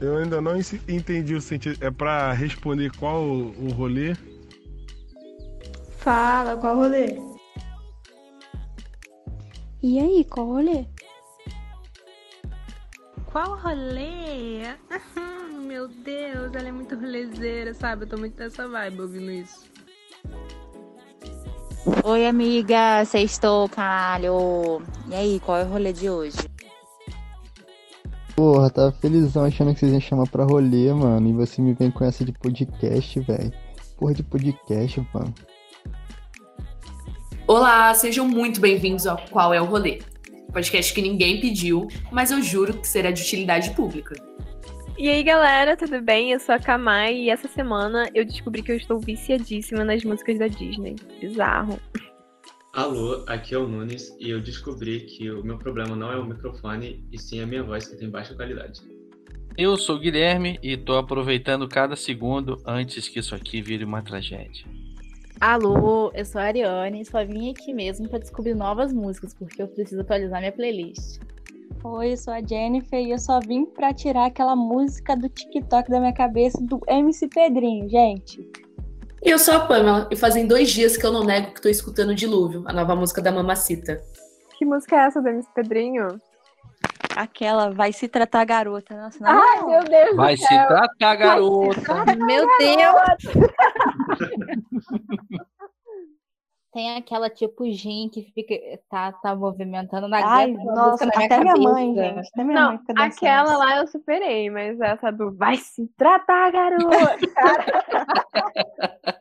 Eu ainda não entendi o sentido. É pra responder qual o rolê? Fala, qual rolê? E aí, qual rolê? Qual rolê? Meu Deus, ela é muito rolezeira, sabe? Eu tô muito nessa vibe ouvindo isso. Oi, amiga, sextou, caralho. E aí, qual é o rolê de hoje? Porra, tava felizão achando que vocês iam chamar pra rolê, mano. E você me vem com essa de podcast, velho. Porra de podcast, mano. Olá, sejam muito bem-vindos ao Qual é o Rolê? Podcast que ninguém pediu, mas eu juro que será de utilidade pública. E aí, galera, tudo bem? Eu sou a Kamai e essa semana eu descobri que eu estou viciadíssima nas músicas da Disney. Bizarro. Alô, aqui é o Nunes e eu descobri que o meu problema não é o microfone e sim a minha voz que tem baixa qualidade. Eu sou o Guilherme e tô aproveitando cada segundo antes que isso aqui vire uma tragédia. Alô, eu sou a Ariane e só vim aqui mesmo para descobrir novas músicas, porque eu preciso atualizar minha playlist. Oi, eu sou a Jennifer e eu só vim para tirar aquela música do TikTok da minha cabeça do MC Pedrinho, gente. E eu sou a Pamela e fazem dois dias que eu não nego que tô escutando Dilúvio, a nova música da Mamacita. Que música é essa MC Pedrinho? Aquela vai se tratar garota. Nossa, não, Ai, meu Deus Vai se tratar garota. Se meu Deus. Tem aquela tipo Gin que fica tá, tá movimentando na Ai, nossa, na até minha, minha mãe, gente. Até minha não, mãe fica aquela lá eu superei, mas essa do vai se tratar, garota.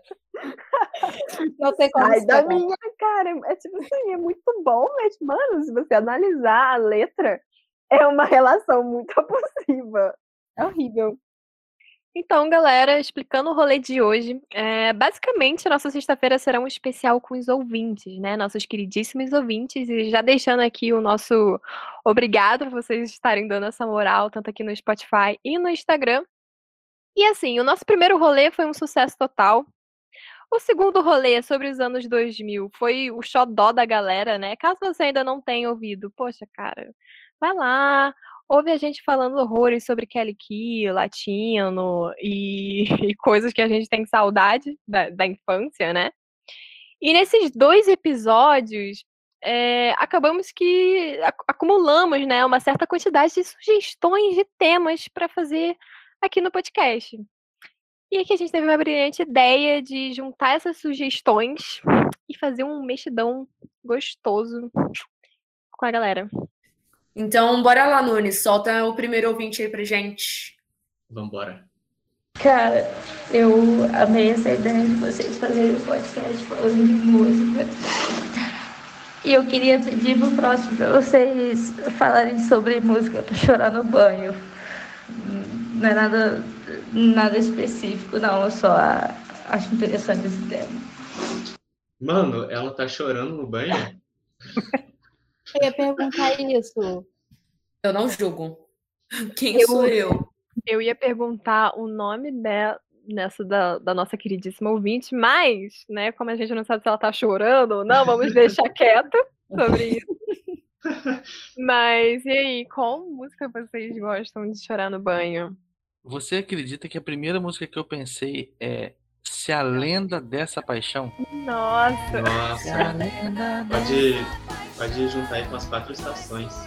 não tem como Sai da minha cara. É tipo assim, é muito bom, mas, mano, se você analisar a letra, é uma relação muito abusiva. É horrível. Então, galera, explicando o rolê de hoje, é, basicamente a nossa sexta-feira será um especial com os ouvintes, né? Nossos queridíssimos ouvintes, e já deixando aqui o nosso obrigado por vocês estarem dando essa moral, tanto aqui no Spotify e no Instagram. E assim, o nosso primeiro rolê foi um sucesso total. O segundo rolê sobre os anos 2000 foi o xodó da galera, né? Caso você ainda não tenha ouvido, poxa, cara, vai lá, ouve a gente falando horrores sobre Kelly Key, latino e, e, coisas que a gente tem saudade da, da infância, né? E nesses dois episódios, é, acabamos que acumulamos né, uma certa quantidade de sugestões de temas para fazer aqui no podcast. E aqui a gente teve uma brilhante ideia de juntar essas sugestões e fazer um mexidão gostoso com a galera. Então, bora lá, Nunes. Solta o primeiro ouvinte aí pra gente. Vambora. Cara, eu amei essa ideia de vocês fazerem o podcast falando de música. E eu queria pedir pro próximo pra vocês falarem sobre música pra chorar no banho. Não é nada, nada específico, não. Eu só acho interessante esse tema. Mano, ela tá chorando no banho? Eu ia perguntar isso. Eu não julgo. Quem eu, sou eu? Eu ia perguntar o nome dela, nessa da, da, nossa queridíssima ouvinte, mas, né, como a gente não sabe se ela tá chorando ou não, vamos deixar quieto sobre isso. Mas e aí, qual música vocês gostam de chorar no banho? Você acredita que a primeira música que eu pensei é Se a Lenda dessa Paixão? Nossa! Nossa! Pode, pode juntar aí com as quatro estações.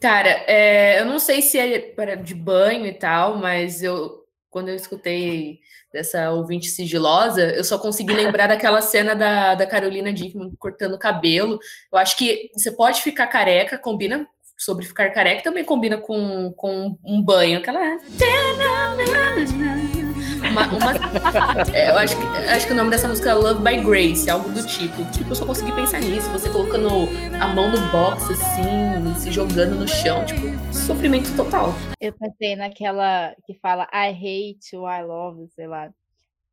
Cara, é, eu não sei se é de banho e tal, mas eu quando eu escutei dessa ouvinte sigilosa, eu só consegui lembrar daquela cena da, da Carolina Dickman cortando o cabelo. Eu acho que você pode ficar careca, combina sobre ficar careca, também combina com, com um banho. Aquela. Uma, uma, é, eu acho que, acho que o nome dessa música é Love by Grace, algo do tipo. Tipo, eu só consegui pensar nisso. Você colocando a mão no box, assim, se jogando no chão, tipo, sofrimento total. Eu pensei naquela que fala I hate you, I love, sei lá.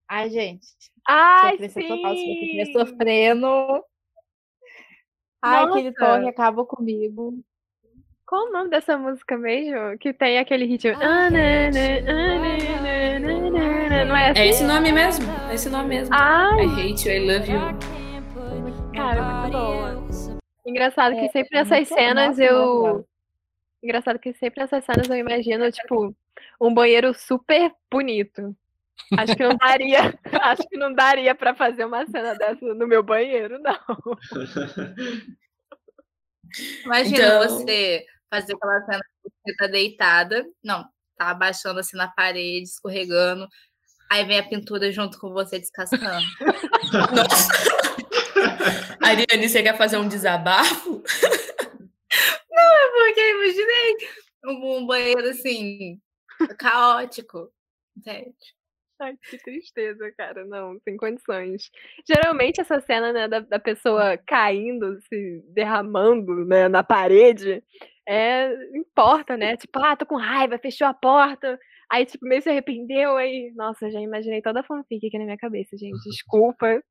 Ai, gente. Ai, sim. total, se você sofrendo. Ai, aquele toque acaba comigo. Qual o nome dessa música mesmo? Que tem aquele ritmo. Ah, né, né, não é assim? É esse nome mesmo. É esse nome mesmo. Ai. I hate you, I love you. Cara, muito boa. Engraçado que sempre nessas cenas eu. Engraçado que sempre essas cenas eu imagino, tipo, um banheiro super bonito. Acho que não daria, acho que não daria para fazer uma cena dessa no meu banheiro, não. Imagina Então- você fazer aquela cena que você tá deitada, não, tá abaixando assim na parede, escorregando, aí vem a pintura junto com você descascando. Nossa. Ariane, você quer fazer um desabafo? Porque eu imaginei um, um banheiro assim, caótico. Entende? Ai, que tristeza, cara. Não, sem condições. Geralmente essa cena, né, da, da pessoa caindo, se derramando, né, na parede, é, importa, né? Tipo, ah, tô com raiva, fechou a porta. Aí, tipo, meio se arrependeu, aí... Nossa, já imaginei toda a fanfic aqui na minha cabeça, gente. Desculpa.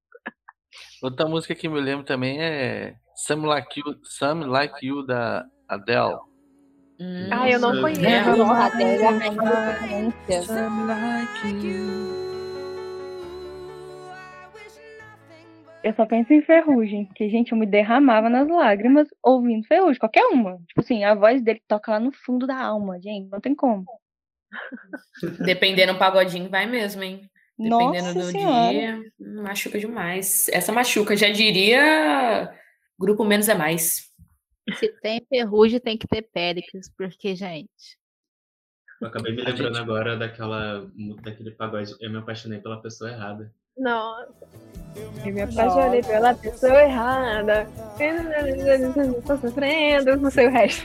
Outra música que me lembro também é Some Like You, Some Like You da Adele. Hum, Ah, eu não conheço. Nossa, até já vem referência. Some Like You. Eu só penso em Ferrugem, que, gente, eu me derramava nas lágrimas ouvindo Ferrugem, qualquer uma. Tipo assim, a voz dele toca lá no fundo da alma, gente, não tem como. Dependendo do pagodinho, vai mesmo, hein? Dependendo Nossa do senhora. dia, machuca demais. Essa machuca, já diria grupo menos é mais. Se tem ferrugem, tem que ter Péricles, porque, gente. Eu acabei me lembrando gente- agora daquela, daquele pagode Eu me apaixonei pela pessoa errada. Nossa. Eu me apaixonei pela pessoa errada. Tô sofrendo, não sei o resto.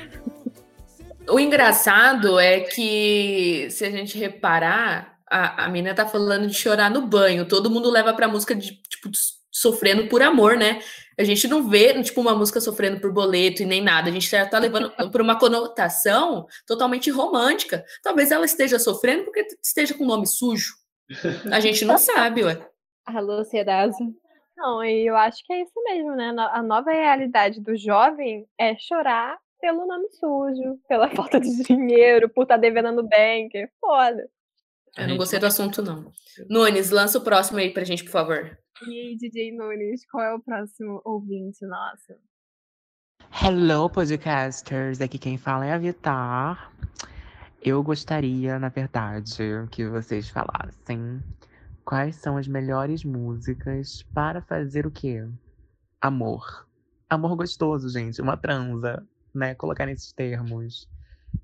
O engraçado é que, se a gente reparar, a, a menina tá falando de chorar no banho. Todo mundo leva pra música de, tipo, sofrendo por amor, né? A gente não vê, tipo, uma música sofrendo por boleto e nem nada. A gente já tá levando por uma conotação totalmente romântica. Talvez ela esteja sofrendo porque esteja com o nome sujo. A gente não sabe, ué. Alô, Serasa. Não, e eu acho que é isso mesmo, né? A nova realidade do jovem é chorar pelo nome sujo, pela falta de dinheiro, por estar devendo no bank. É Foda. Eu não gostei do assunto, não. Nunes, lança o próximo aí pra gente, por favor. E aí, DJ Nunes, qual é o próximo ouvinte nosso? Hello, podcasters! Aqui quem fala é a Vitar. Eu gostaria, na verdade, que vocês falassem quais são as melhores músicas para fazer o quê? Amor. Amor gostoso, gente. Uma transa, né? Colocar nesses termos.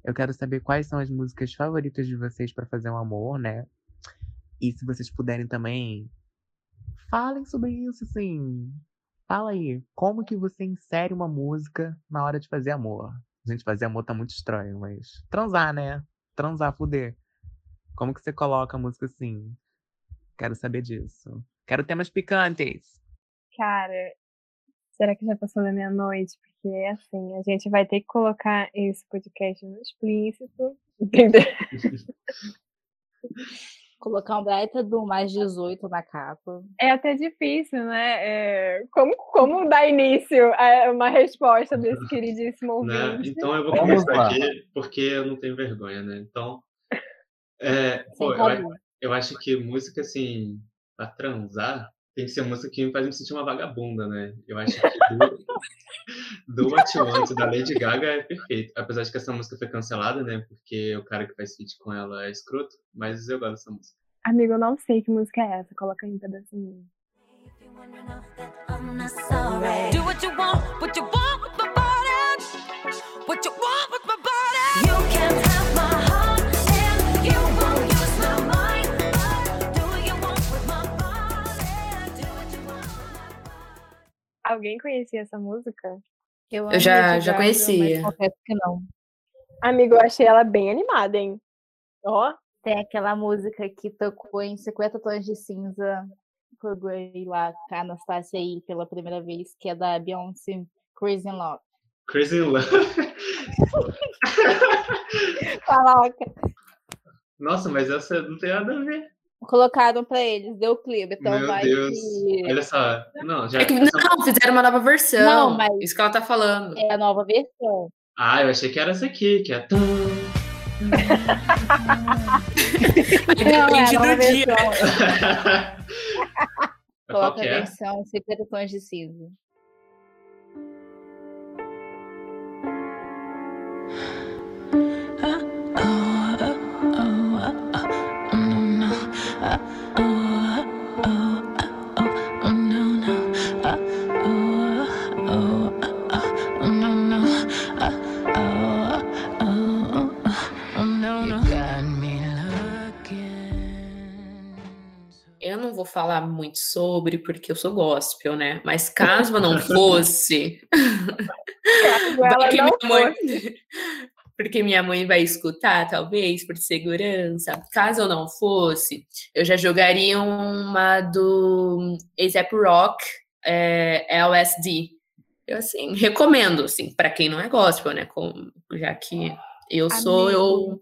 Eu quero saber quais são as músicas favoritas de vocês para fazer um amor, né? E se vocês puderem também, falem sobre isso, assim. Fala aí, como que você insere uma música na hora de fazer amor? Gente, fazer amor tá muito estranho, mas transar, né? Transar, fuder. Como que você coloca a música assim? Quero saber disso. Quero temas picantes. Cara, será que já passou da meia-noite? Porque é assim, a gente vai ter que colocar esse podcast no explícito, entendeu? Colocar um baita do mais 18 na capa. É até difícil, né? É, como, como dar início a uma resposta desse queridíssimo Né? ouvinte? Então eu vou começar aqui porque eu não tenho vergonha, né? Então, é, pô, eu. Eu acho que música assim, pra transar, tem que ser música que me faz me sentir uma vagabunda, né? Eu acho que do, do What You Want, da Lady Gaga é perfeito. Apesar de que essa música foi cancelada, né? Porque o cara que faz feat com ela é escroto, mas eu gosto dessa música. Amigo, eu não sei que música é essa. Coloca aí um pedacinho. Do what you want, what you want Alguém conhecia essa música? Eu, Eu já- já Gaga, conhecia. Confesso que não. Amigo, eu achei ela bem animada, hein? Ó, Tem aquela música que tocou em 50 Tons de Cinza por Grey lá, com a Anastasia aí pela primeira vez, que é da Beyoncé, Crazy in Love. Crazy in Love. Coloca. Nossa, mas essa não tem nada a ver. Colocaram pra eles, deu clipe, então Meu vai Deus. que Olha só. Não, já. É que, não, fizeram uma nova versão. Não, mas- Isso que ela tá falando. é a nova versão. Ah, eu achei que era essa aqui, que é. depende é do dia. nova versão. Qual Coloca a é? versão 50 Tons de Cinza. falar sobre, porque eu sou gospel, né? Mas caso eu não fosse. vai ela que não minha mãe- porque minha mãe vai escutar, talvez, por segurança. Caso eu não fosse, eu já jogaria uma do ASAP Rock, é, LSD. Eu, assim, recomendo, assim, para quem não é gospel, né? Com- já que eu sou, eu,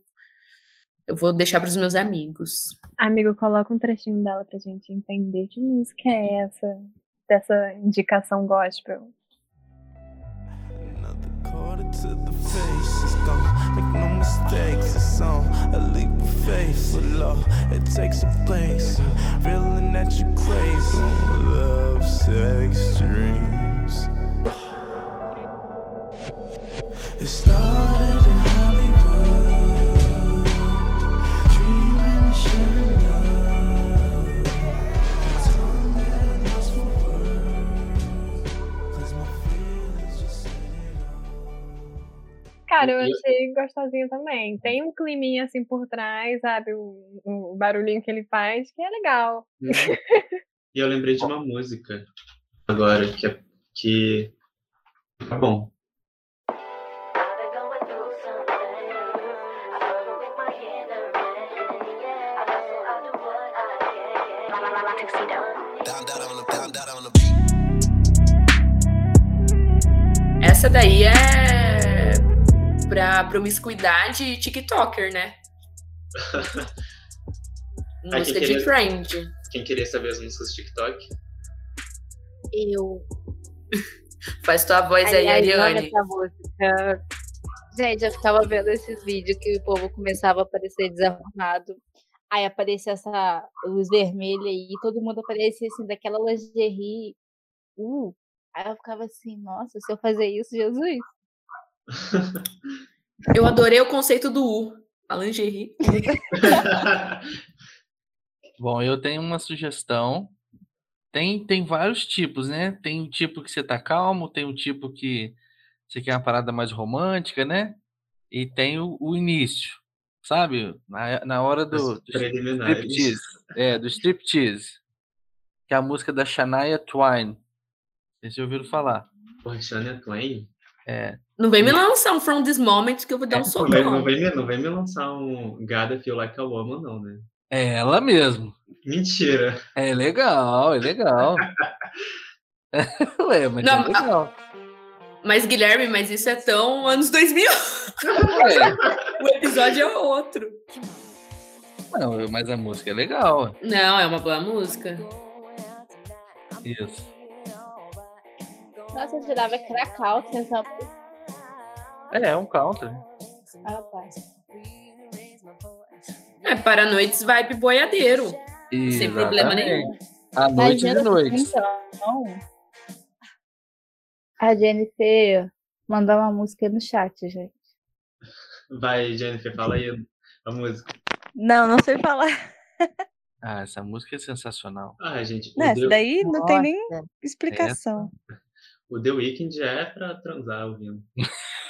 eu vou deixar para os meus amigos. Amigo, coloca um trechinho dela pra gente entender que música é essa, dessa indicação gospel. Mistakes, it's on a leap of faith. But love, it takes a place. Feeling that you crave. Love, sex, dreams. It started gostosinho também. Tem um climinha assim por trás, sabe? O, o barulhinho que ele faz, que é legal. Uhum. E eu lembrei de uma música agora que é que tá bom. Essa daí é pra promiscuidade e TikToker, né? Música de queria- friend. Quem queria saber as músicas do TikTok? Eu. Faz tua voz aí, Aliás, Ariane. essa música. Gente, eu ficava vendo esses vídeos que o povo começava a aparecer desarrumado. Aí aparecia essa luz vermelha e todo mundo aparecia assim, daquela lingerie. Uh, aí eu ficava assim, nossa, se eu fazer isso, Jesus. Eu adorei o conceito do U. A lingerie. Bom, eu tenho uma sugestão. Tem, tem vários tipos, né? Tem o tipo que você tá calmo, tem o tipo que você quer uma parada mais romântica, né? E tem o, o início, sabe? Na, na hora do, do striptease. É, do striptease. Que é a música da Shania Twain. Vocês já ouviram falar? Porra, Shania Twain? É. Não vem me lançar um From This Moment que eu vou dar um Não vem, não, socão. vem me, não vem me lançar um Gotta Feel Like a Woman, não, né? É ela mesmo. Mentira. É legal, é legal. Ué, mas Não, é legal. Mas, Guilherme, mas isso é tão anos 2000. Ué, o episódio é outro. não, mas a música é legal. Não, é uma boa música. Isso. Nossa, eu jurava que era country, essa É, é um country. Ah. É para noites vibe boiadeiro. Sem problema nenhum. À noite e de noite. Então, a Jennifer mandou uma música no chat, gente. Vai, Jennifer, fala aí a música. Não, não sei falar. Ah, essa música é sensacional. Ah, gente, Não, essa The, daí não tem nem Nossa. explicação. o The Weeknd é pra transar ouvindo.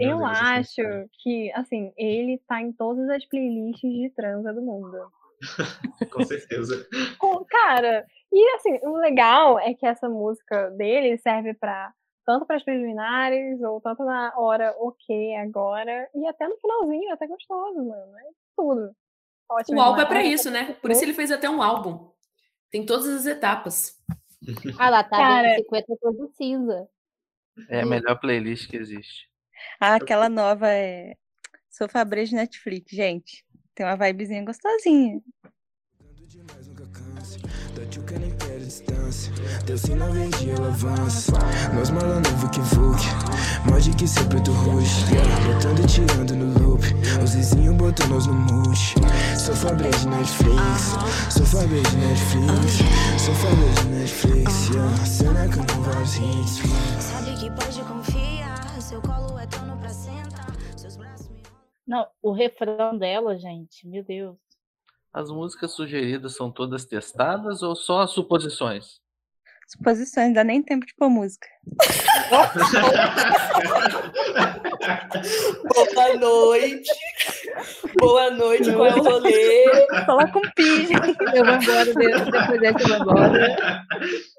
Meu Eu Deus, acho que, assim, ele tá em todas as playlists de transa do mundo. Com certeza. Com- Cara, e assim, o legal é que essa música dele serve pra tanto para as preliminares, ou tanto na hora ok agora, e até no finalzinho, é até gostoso, mano. É tudo. Ótimo. O álbum é Ai, isso, né? Por isso ele fez até um álbum. Tem todas as etapas. Ah lá, tá Cara. vendo 50 tons de cinza. É a melhor playlist que existe. Ah, aquela nova é Sofabres de Netflix, gente. Tem uma vibezinha gostosinha. Da tchuca nem perde distância. Deus se não vende, ela avança. Nós malandro vuc. Mod que. Yeah. Botando e tirando no loop. Os vizinhos botam nós no multi. Sou Fabrício de Netflix. Sou Fabrício de Netflix. Sou Fabrício de Netflix. Yeah. Cena com vários hits. Sabe que pode confiar. Não, o refrão dela, gente, meu Deus. As músicas sugeridas são todas testadas ou só suposições? Suposições, dá nem tempo de pôr música. Boa noite. Boa noite, qual é o rolê? Coloca um pi. Eu vou embora, depois dessa eu vou embora.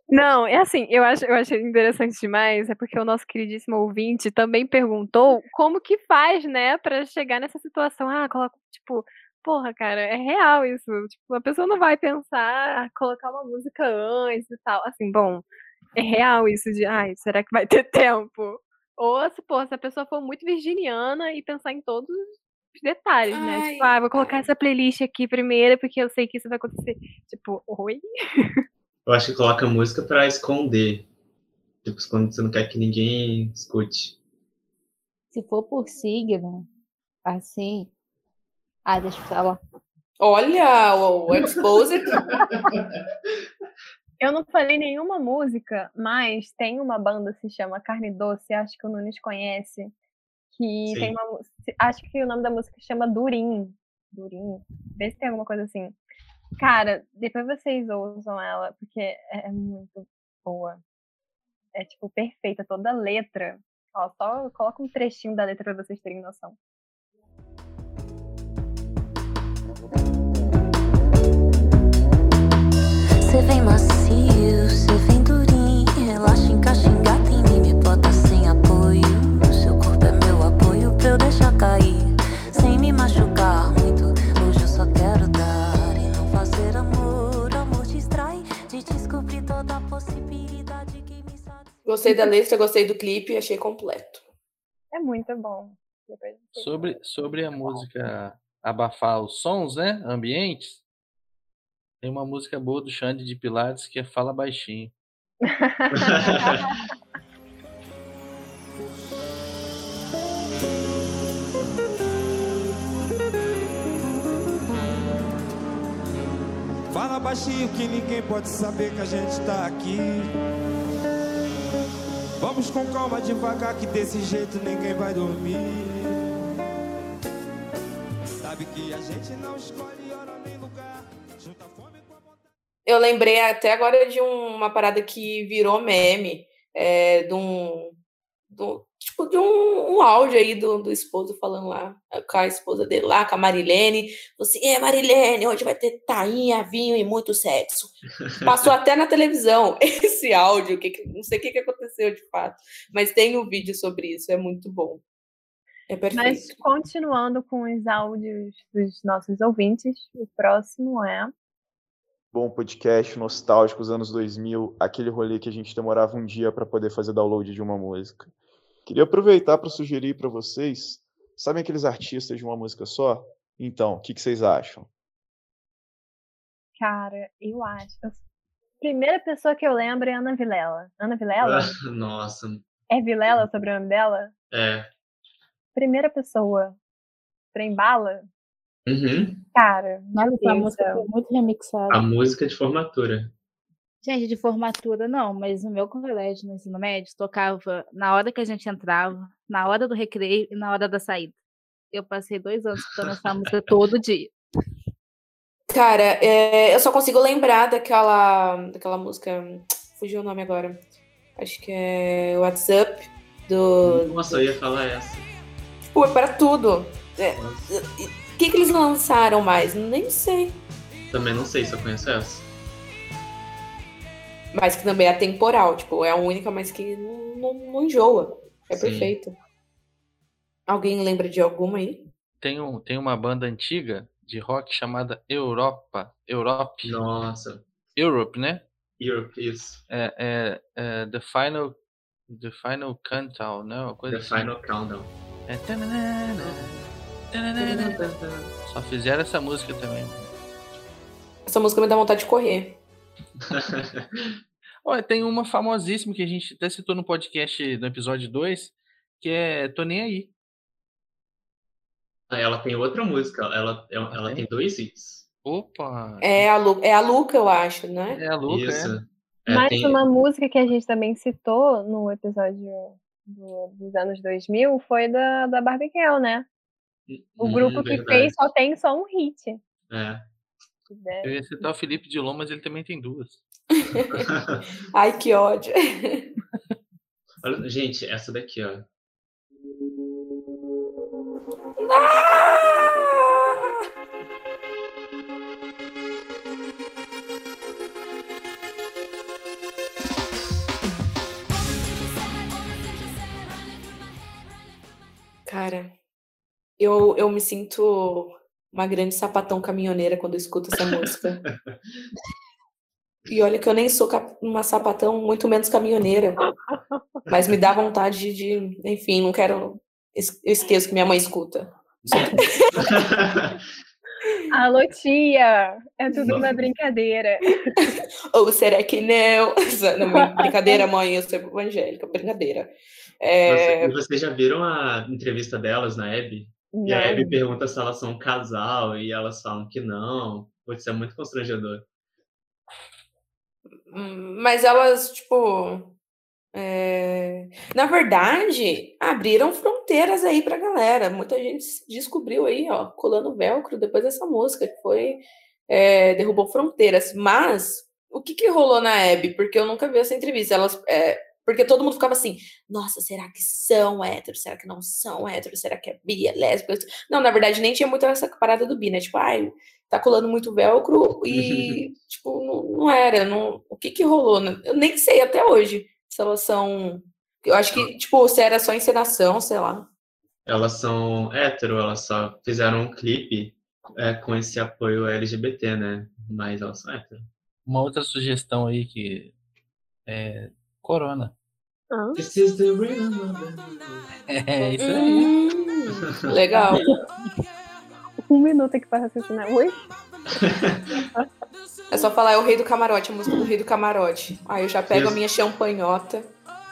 Não, é assim, eu acho, eu achei interessante demais, é porque o nosso queridíssimo ouvinte também perguntou como que faz, né, pra chegar nessa situação. Ah, coloca, tipo, porra, cara, é real isso. Tipo, a pessoa não vai pensar, ah, colocar uma música antes e tal. Assim, bom, é real isso de, ai, será que vai ter tempo? Ou, se, pô, se a pessoa for muito virginiana e pensar em todos os detalhes, né? Ai, Tipo, ah, vou colocar essa playlist aqui primeiro porque eu sei que isso vai acontecer. Tipo, oi? Eu acho que coloca música pra esconder. Tipo, quando você não quer que ninguém escute. Se for por signo, assim. Ah, deixa eu falar. Olha, o, o Exposed. Eu não falei nenhuma música, mas tem uma banda que se chama Carne Doce, acho que o Nunes conhece, que tem Sim. uma, mu- se- acho que o nome da música chama Durim. Durim. Vê se tem alguma coisa assim. Cara, depois vocês ouçam ela, porque é é muito boa. É tipo perfeita toda a letra. Ó, só coloca um trechinho da letra pra vocês terem noção. Cê vem macio, Gostei da letra, gostei do clipe, achei completo. É muito bom. Sobre, sobre a música abafar os sons, né? Ambientes. Tem uma música boa do Xande de Pilares que é Fala Baixinho. Fala baixinho que ninguém pode saber que a gente tá aqui. Vamos com calma, devagar, que desse jeito ninguém vai dormir. Sabe que a gente não escolhe hora nem lugar. Junta fome com a Eu lembrei até agora de um- uma parada que virou meme, é, de um, do- tipo, de um, um áudio aí do, do esposo falando lá, com a esposa dele lá, com a Marilene, assim, é Marilene, hoje vai ter tainha, vinho e muito sexo. Passou até na televisão esse áudio, que, que- não sei o que, que aconteceu de fato, mas tem um vídeo sobre isso, é muito bom. É perfeito. Mas continuando com os áudios dos nossos ouvintes, o próximo é. Bom podcast nostálgico, os anos 2000, aquele rolê que a gente demorava um dia para poder fazer download de uma música. Queria aproveitar para sugerir para vocês, sabem aqueles artistas de uma música só? Então, o que, que vocês acham? Cara, eu acho. a Primeira pessoa que eu lembro é Ana Vilela. Ana Vilela? Nossa, É Vilela o sobrenome dela? é. Primeira pessoa. Trembala? Uhum. Cara, Nossa, essa Deus música céu. foi muito remixada. A música de formatura. Gente, de formatura não, mas no meu colégio, no ensino médio, tocava na hora que a gente entrava, na hora do recreio e na hora da saída. Eu passei dois anos escutando essa música todo dia. Cara, é, eu só consigo lembrar daquela, daquela música. Fugiu o nome agora. Acho que é WhatsApp do. Nossa, eu ia falar essa. Tipo, é para tudo. É, O que, que eles lançaram mais? Nem sei. Também não sei se eu conheço essa. Mas que também é atemporal. Tipo, é a única, mas que não, não, não enjoa. É Sim. perfeito. Alguém lembra de alguma aí? Tem, um, tem uma banda antiga de rock chamada Europa. Europe. Nossa. Europe, né? Europe, isso. É, é, é The Final. The Final Countdown, né? Uma coisa The assim. Final Countdown. É tananana, tananana. Só fizeram essa música também. Essa música me dá vontade de correr. Olha, tem uma famosíssima que a gente até citou no podcast no episódio 2, que é Tô Nem Aí. Ah, Ela tem outra música. Ela, ela, ela tem dois hits. Opa! É a, Lu, é a Luca, eu acho, né? É a Luca, Isso. É, Mais tem- uma música que a gente também citou no episódio do- dos anos 2000 foi da, da Barbie Girl, né? O Hum, grupo que verdade. fez só tem só um hit. É. Eu ia citar o Felipe Dilon, mas ele também tem duas. Ai, que ódio. Olha, gente, essa daqui, ó. Cara, eu, eu me sinto uma grande sapatão caminhoneira quando eu escuto essa música. E olha que eu nem sou uma sapatão, muito menos caminhoneira. Mas me dá vontade de, enfim, não quero. Eu esqueço que minha mãe escuta. Alô, tia! É tudo uma brincadeira. Ou será que não? não brincadeira, mãe, eu sou evangélica, brincadeira. É, Você- vocês já viram a entrevista delas na E a Não. Abby pergunta se elas são um casal e elas falam que não. Putz, é muito constrangedor. Mas elas, tipo. é, Na verdade, abriram fronteiras aí pra galera. Muita gente descobriu aí, ó, colando velcro depois dessa música, que foi. é, derrubou fronteiras. Mas o que que rolou na Abby? Porque eu nunca vi essa entrevista. Elas. é, porque todo mundo ficava assim, nossa, será que são héteros? Será que não são héteros? Será que é bi, é lésbica? Não, na verdade, nem tinha muito essa parada do bi, né? Tipo, ai, tá colando muito velcro e, tipo, não, não era. Não, o que que rolou? né? Eu nem sei até hoje se elas são. Eu acho que, tipo, se era só encenação, sei lá. Elas são hétero, elas só fizeram um clipe é, com esse apoio LGBT, né? Mas elas são hétero. Uma outra sugestão aí que é Corona. This is the of the É isso aí. Hum, legal. Um minuto aqui pra raciocinar. Oi? É só falar, é o rei do camarote, a música do rei do camarote. Aí eu já pego a minha champanhota.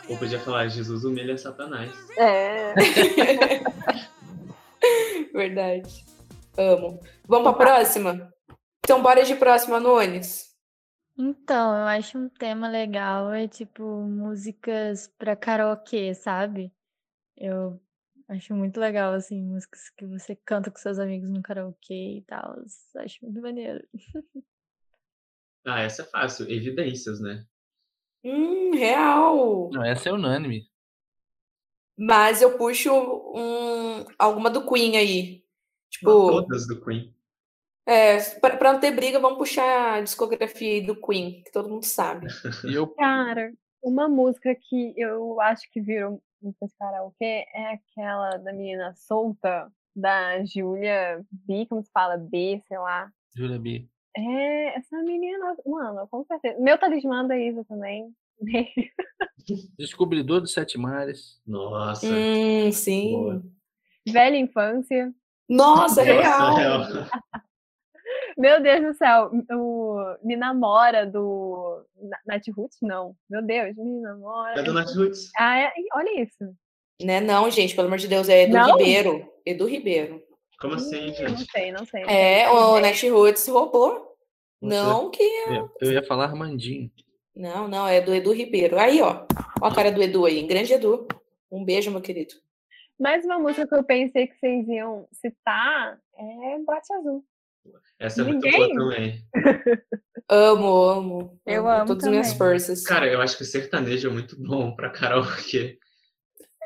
Ou podia falar, Jesus humilha Satanás. É. Verdade. Amo. Vamos pra próxima? Então, bora de próxima, Nunes. Então, eu acho um tema legal, é tipo músicas pra karaokê, sabe? Eu acho muito legal, assim, músicas que você canta com seus amigos no karaokê e tal. Acho muito maneiro. Ah, essa é fácil. Evidências, né? Hum, real. Não, essa é unânime. Mas eu puxo um, alguma do Queen aí. Tipo, Todas do Queen. É, pra, pra não ter briga, vamos puxar a discografia aí do Queen, que todo mundo sabe. Eu Cara, uma música que eu acho que virou música de karaokê é aquela da menina solta, da Júlia B, como se fala? B, sei lá. Júlia B. É, essa menina, mano, com certeza. Meu talismã da Isa também. Descobridor dos Sete Mares. Nossa. Hum, sim. Boa. Velha infância. Nossa, Nossa, real. real. Meu Deus do céu, o Me Namora do Na- Nath Roots? Não. Meu Deus, Me Namora. É do Nath Roots. Ah, é? Olha isso. Né, não, gente, pelo amor de Deus, é Edu Não? Ribeiro. Edu Ribeiro. Como assim, Não gente? sei, não sei. não É, sei. o Netroots roubou. Não que. Eu, eu ia falar Armandinho. Não, não, é do Edu Ribeiro. Aí, ó. Ó a cara do Edu aí. Grande Edu. Um beijo, meu querido. Mais uma música que eu pensei que vocês iam citar é Boate Azul. Essa é muito Ninguém? boa também. Amo, amo. Eu amo Todas as minhas também. forças. Cara, eu acho que o sertanejo é muito bom pra karaokê.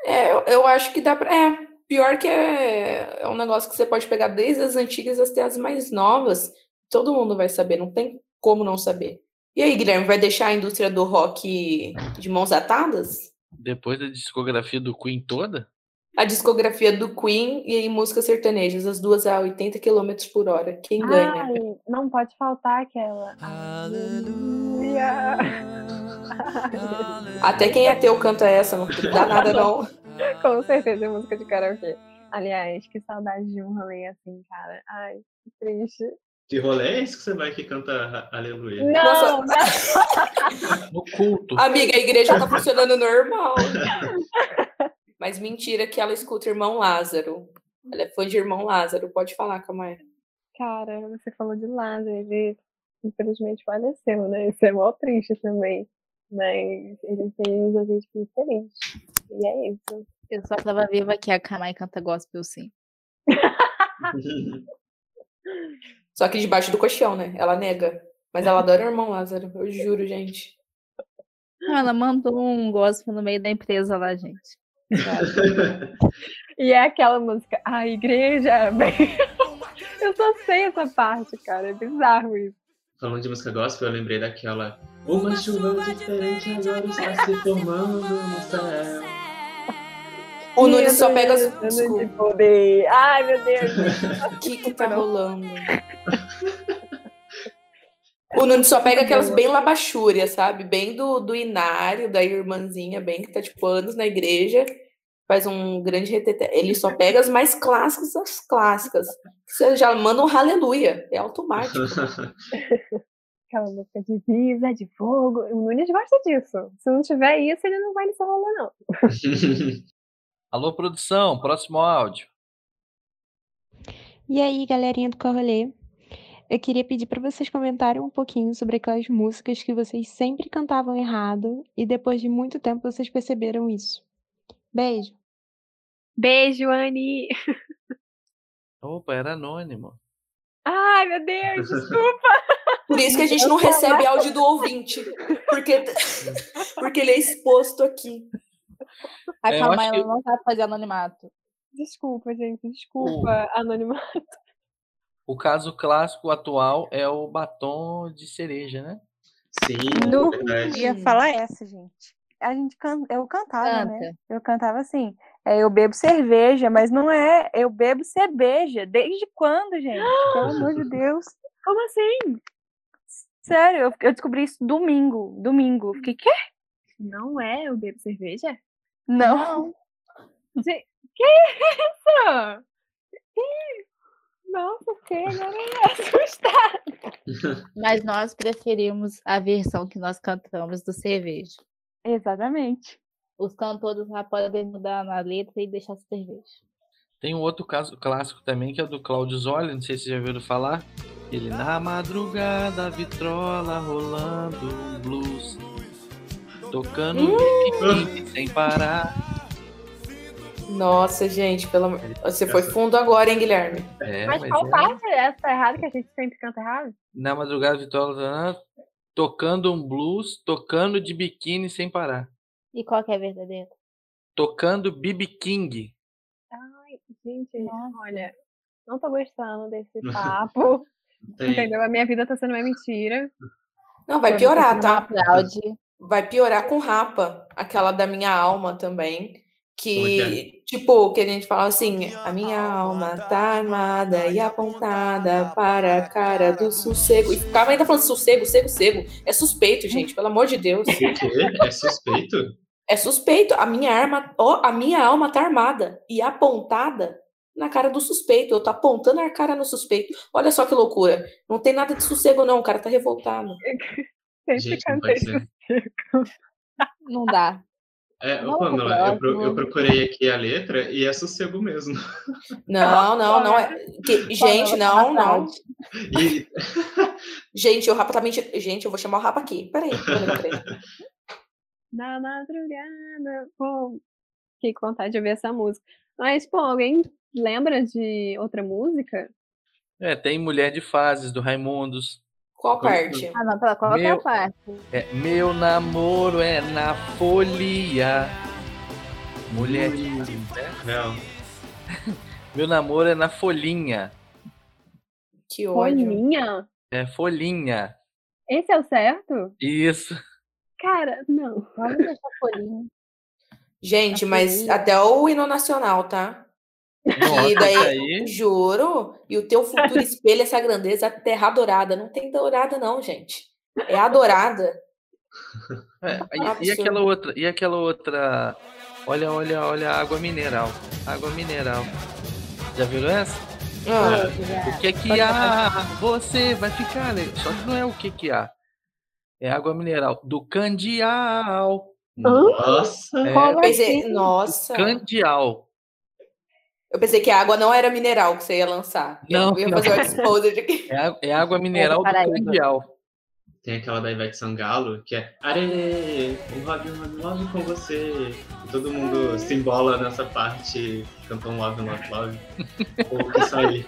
É, eu, eu acho que dá pra. É, pior que é, é um negócio que você pode pegar desde as antigas até as mais novas. Todo mundo vai saber, não tem como não saber. E aí, Guilherme, vai deixar a indústria do rock de mãos atadas? Depois da discografia do Queen toda, A discografia do Queen e aí músicas sertanejas, as duas a 80 km por hora. Quem ganha? Ai, não pode faltar aquela. Aleluia. Até quem é teu canta essa, não dá nada não. Com certeza é música de karaokê. Aliás, que saudade de um rolê assim, cara. Ai, que triste. Que rolê é esse que você vai que canta Aleluia? Não, não. no culto. Amiga, a igreja tá funcionando normal. Mas mentira que ela escuta Irmão Lázaro. Ela é fã de Irmão Lázaro. Pode falar, Camargo. Cara, você falou de Lázaro, ele infelizmente faleceu, né? Isso é mó triste também. Mas ele fez a gente muito feliz. E é isso. Eu só tava viva que a Kamai canta gospel sim. Só que debaixo do colchão, né? Ela nega. Mas ela adora o irmão Lázaro, eu juro, gente. Ela mandou um gospel no meio da empresa lá, gente. E é aquela música, a igreja. bem- Eu só sei essa parte, cara. É bizarro isso. Falando de música gospel, eu lembrei daquela. Uma chuva diferente agora está se formando no céu. O Nunes só pega as. Ai, meu Deus. O que que tá rolando? O Nunes só pega aquelas bem labachúrias, sabe? Bem do, do inário, da irmãzinha, bem que tá, tipo, anos na igreja. Faz um grande reteté. Ele só pega as mais clássicas das clássicas. Você já manda um aleluia. É automático. Aquela música de Visa, de fogo. O Nunes gosta disso. Se não tiver isso, ele não vai nesse rolê, não. Alô, produção, próximo áudio. E aí, galerinha do Corrolê? Eu queria pedir para vocês comentarem um pouquinho sobre aquelas músicas que vocês sempre cantavam errado e depois de muito tempo vocês perceberam isso. Beijo. Beijo, Anne. Opa, era anônimo. Ai, meu Deus, desculpa. Por isso que a gente não recebe áudio do ouvinte. Porque, porque ele é exposto aqui. A É, calma, acho ela que- não sabe fazer anonimato. Desculpa, gente. Desculpa, anonimato. O caso clássico atual é o batom de cereja, né? Sim, No- verdade. ia falar essa, gente. A gente can... Eu cantava, né? Canta. Eu cantava assim. É, eu bebo cerveja, mas não é. Eu bebo cerveja. Desde quando, gente? Pelo amor de Deus. Como assim? Sério, eu, eu descobri isso domingo. Domingo. Eu Fiquei, quê? Não é eu bebo cerveja? Não. Gente, que isso? Que? Nossa, fiquei agora assustada. Mas nós preferimos a versão que nós cantamos do cerveja. Exatamente. Os cantores lá podem mudar na letra e deixar cerveja. Tem um outro caso clássico também, que é o do Cláudio Zoli, não sei se vocês já ouviram falar. Ele na madrugada, vitrola rolando blues, tocando King sem parar. Nossa, gente, pelo amor. Você foi fundo agora, hein, Guilherme? É, Mas mas qual é. parte é essa errada que a gente sempre canta errado? Na madrugada, a vitrola rolando, tocando um blues, tocando de biquíni sem parar. E qual que é a verdadeira? Tocando BB King. Ai, gente, olha, não tô gostando desse papo. Entendeu? A minha vida tá sendo uma mentira. Não, vai piorar, tá? Vai piorar com Rapa, aquela da minha alma também. Como é Que, tipo, que a gente fala assim, a minha alma tá armada e apontada para a cara do sossego. E ficava ainda falando sossego, sossego, sossego. É suspeito, gente, pelo amor de Deus. O quê? É suspeito? É suspeito. A minha arma, ó, a minha alma tá armada e apontada na cara do suspeito. Eu tô apontando a cara no suspeito. Olha só que loucura. Não tem nada de sossego, não. O cara tá revoltado. Gente, não cantei pode ser. Não dá. É, pro Pamela, eu, pro- eu procurei aqui a letra e é sossego mesmo. Não, não, não é. que- gente, não, não. E Gente, o Rapa tá mentindo. Gente, eu vou chamar o Rapa aqui. Peraí. Na madrugada. Pô, fiquei com vontade de ouvir essa música. Mas, pô, alguém lembra de outra música? É, tem Mulher de Fases, do Raimundos. Qual parte? Ah, não, pela qual é Meu- a parte? É, meu namoro é na folia. Mulher? Não. Meu namoro é na folhinha. Que ódio. Folhinha? É folhinha. Esse é o certo? Isso. Cara, não. Vamos deixar folhinha. Gente, mas até o hino nacional, tá? Nossa, E daí, aí- juro, e o teu futuro espelha essa grandeza, a terra adorada. Não tem dourada, não, gente. É adorada. É, e- e, Absurdo. aquela outra, e aquela outra. Olha, olha, olha a água mineral. Água mineral. Já viram essa? Ah. O que que há? Você vai ficar alegre. Só que não é o que que há. É água mineral do candial. Nossa. É, Eu pensei, nossa. candial. Eu pensei que a água não era mineral que você ia lançar. Não, eu ia não. fazer o exposed aqui. É, é água mineral do candial. Tem aquela da Ivete Sangalo, que é Arê, um Love, um Love, Love com você. E todo mundo se embola nessa parte, canta um Love, Love, Love. Ou que sair.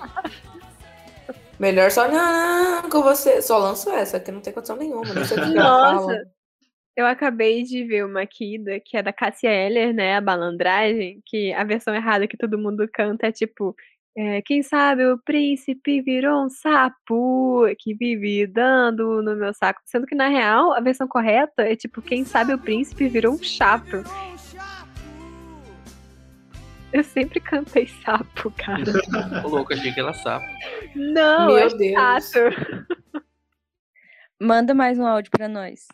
Melhor só não, com você. Só lanço essa, que não tem condição nenhuma. Não sei o que. Nossa, eu acabei de ver uma aqui, da- que é da Cássia Eller, né? A balandragem, que a versão errada que todo mundo canta é tipo. é, quem sabe o príncipe virou um sapo que vive dando no meu saco. Sendo que na real, a versão correta é tipo, quem sabe o príncipe virou um chato. Eu sempre cantei sapo, cara. Ô, louco, achei que era sapo. Não, Meu é Deus. chato. Manda mais um áudio pra nós.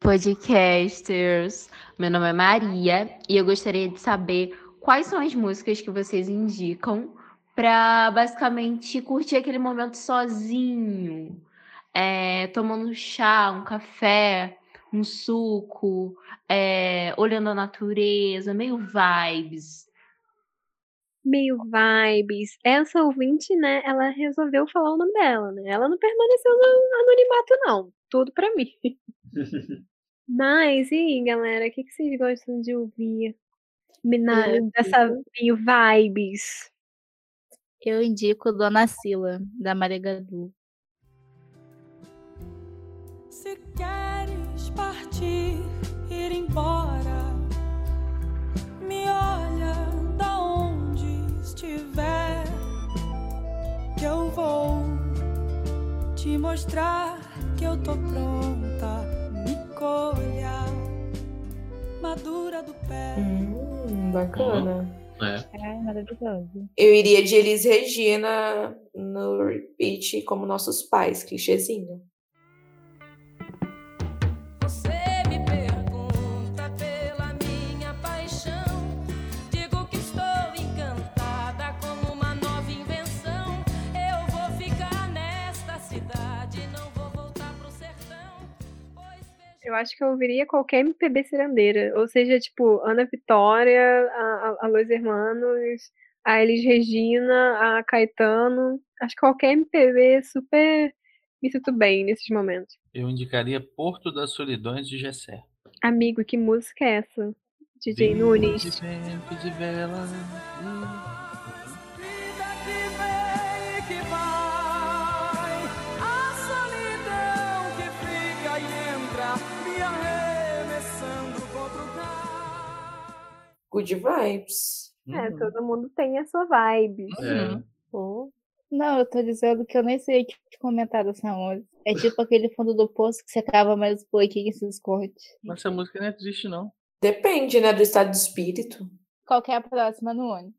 Podcasters, meu nome é Maria e eu gostaria de saber quais são as músicas que vocês indicam para basicamente curtir aquele momento sozinho, é, tomando um chá, um café, um suco, é, olhando a natureza, meio vibes. meio vibes. Essa ouvinte, né, ela resolveu falar o nome dela, né? Ela não permaneceu no anonimato, não. Tudo pra mim. Mas, e aí, galera, o que, que vocês gostam de ouvir? Na, Eu dessa vibes. Eu indico Dona Sila, da Maria Gadu. Se queres partir, ir embora, me olha da onde estiver, que eu vou te mostrar que eu tô pronta. Colha, madura do pé. Hum, bacana. É. Ai, maravilhoso. Eu iria de Elis Regina no repeat como nossos pais, clichêzinho. Eu acho que eu ouviria qualquer MPB cirandeira. Ou seja, tipo, Ana Vitória, a, a, Los Hermanos, a Elis Regina, a Caetano. Acho que qualquer MPB super me sinto bem nesses momentos. Eu indicaria Porto das Solidões de Gessé. Amigo, que música é essa? DJ Nunes. de vento de vela. E Good vibes. É, todo mundo tem a sua vibe. É. Pô. Não, eu tô dizendo que eu nem sei o que comentar dessa música. É tipo aquele fundo do poço que você cava mais um pouquinho e se esconde. Mas essa música não existe, não. Depende, né, do estado de espírito. Qual que é a próxima no ônibus?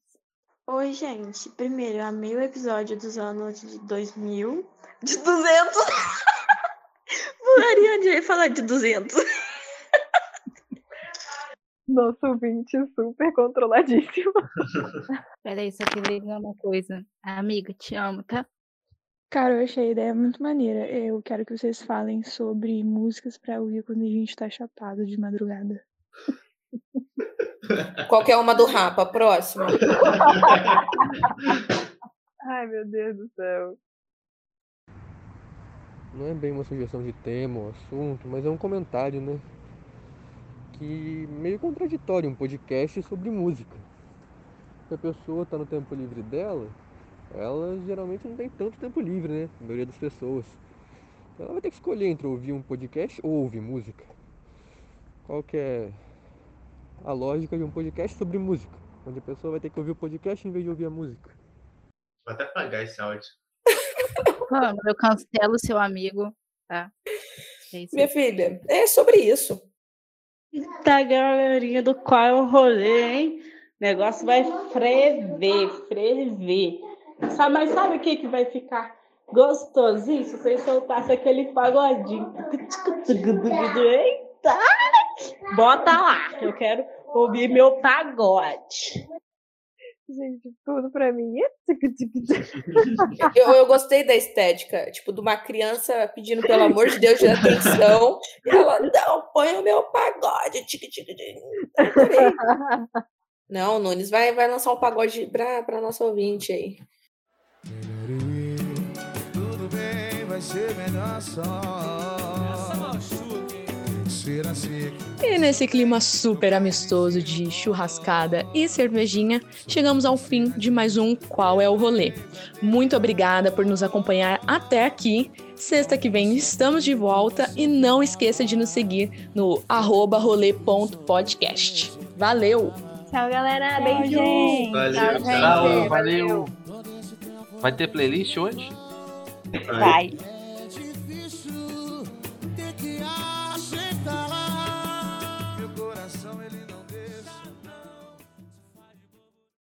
Oi, gente. Primeiro, eu amei o episódio dos anos de 2000. De 200! Ariane ia falar de 200. Nosso ouvinte super controladíssimo. Peraí, só queria dizer uma coisa. Amiga, te amo, tá? Cara, eu achei a ideia muito maneira. Eu quero que vocês falem sobre músicas pra ouvir quando a gente tá chapado de madrugada. Qualquer uma do Rapa, próxima. Ai, meu Deus do céu. Não é bem uma sugestão de tema ou assunto, mas é um comentário, né? Que meio contraditório um podcast sobre música. Se a pessoa está no tempo livre dela, ela geralmente não tem tanto tempo livre, né? A maioria das pessoas. Então ela vai ter que escolher entre ouvir um podcast ou ouvir música. Qual que é a lógica de um podcast sobre música? Onde a pessoa vai ter que ouvir o podcast em vez de ouvir a música. Vou até pagar esse áudio. Vamos, eu cancelo seu amigo, tá? É Minha filha, é sobre isso. Tá, galerinha do qual é o rolê, hein? O negócio vai frever, frever. Sabe, mas sabe o que, que vai ficar gostosinho se vocês soltassem aquele pagodinho? Eita! Bota lá, eu quero ouvir meu pagode. Gente, tudo pra mim. Eu, eu gostei da estética, tipo, de uma criança pedindo pelo amor de Deus de atenção. E ela, não, põe o meu pagode. Tique. Adorei. Não, o Nunes vai, vai lançar um pagode pra, pra nossa ouvinte aí. Tudo bem, vai ser melhor só. E nesse clima super amistoso de churrascada e cervejinha, chegamos ao fim de mais um Qual é o Rolê. Muito obrigada por nos acompanhar até aqui. Sexta que vem estamos de volta e não esqueça de nos seguir no arroba rolê.podcast. Valeu! Tchau, galera. Tchau, Beijo. Valeu, tchau, valeu. Vai ter playlist hoje? Vai.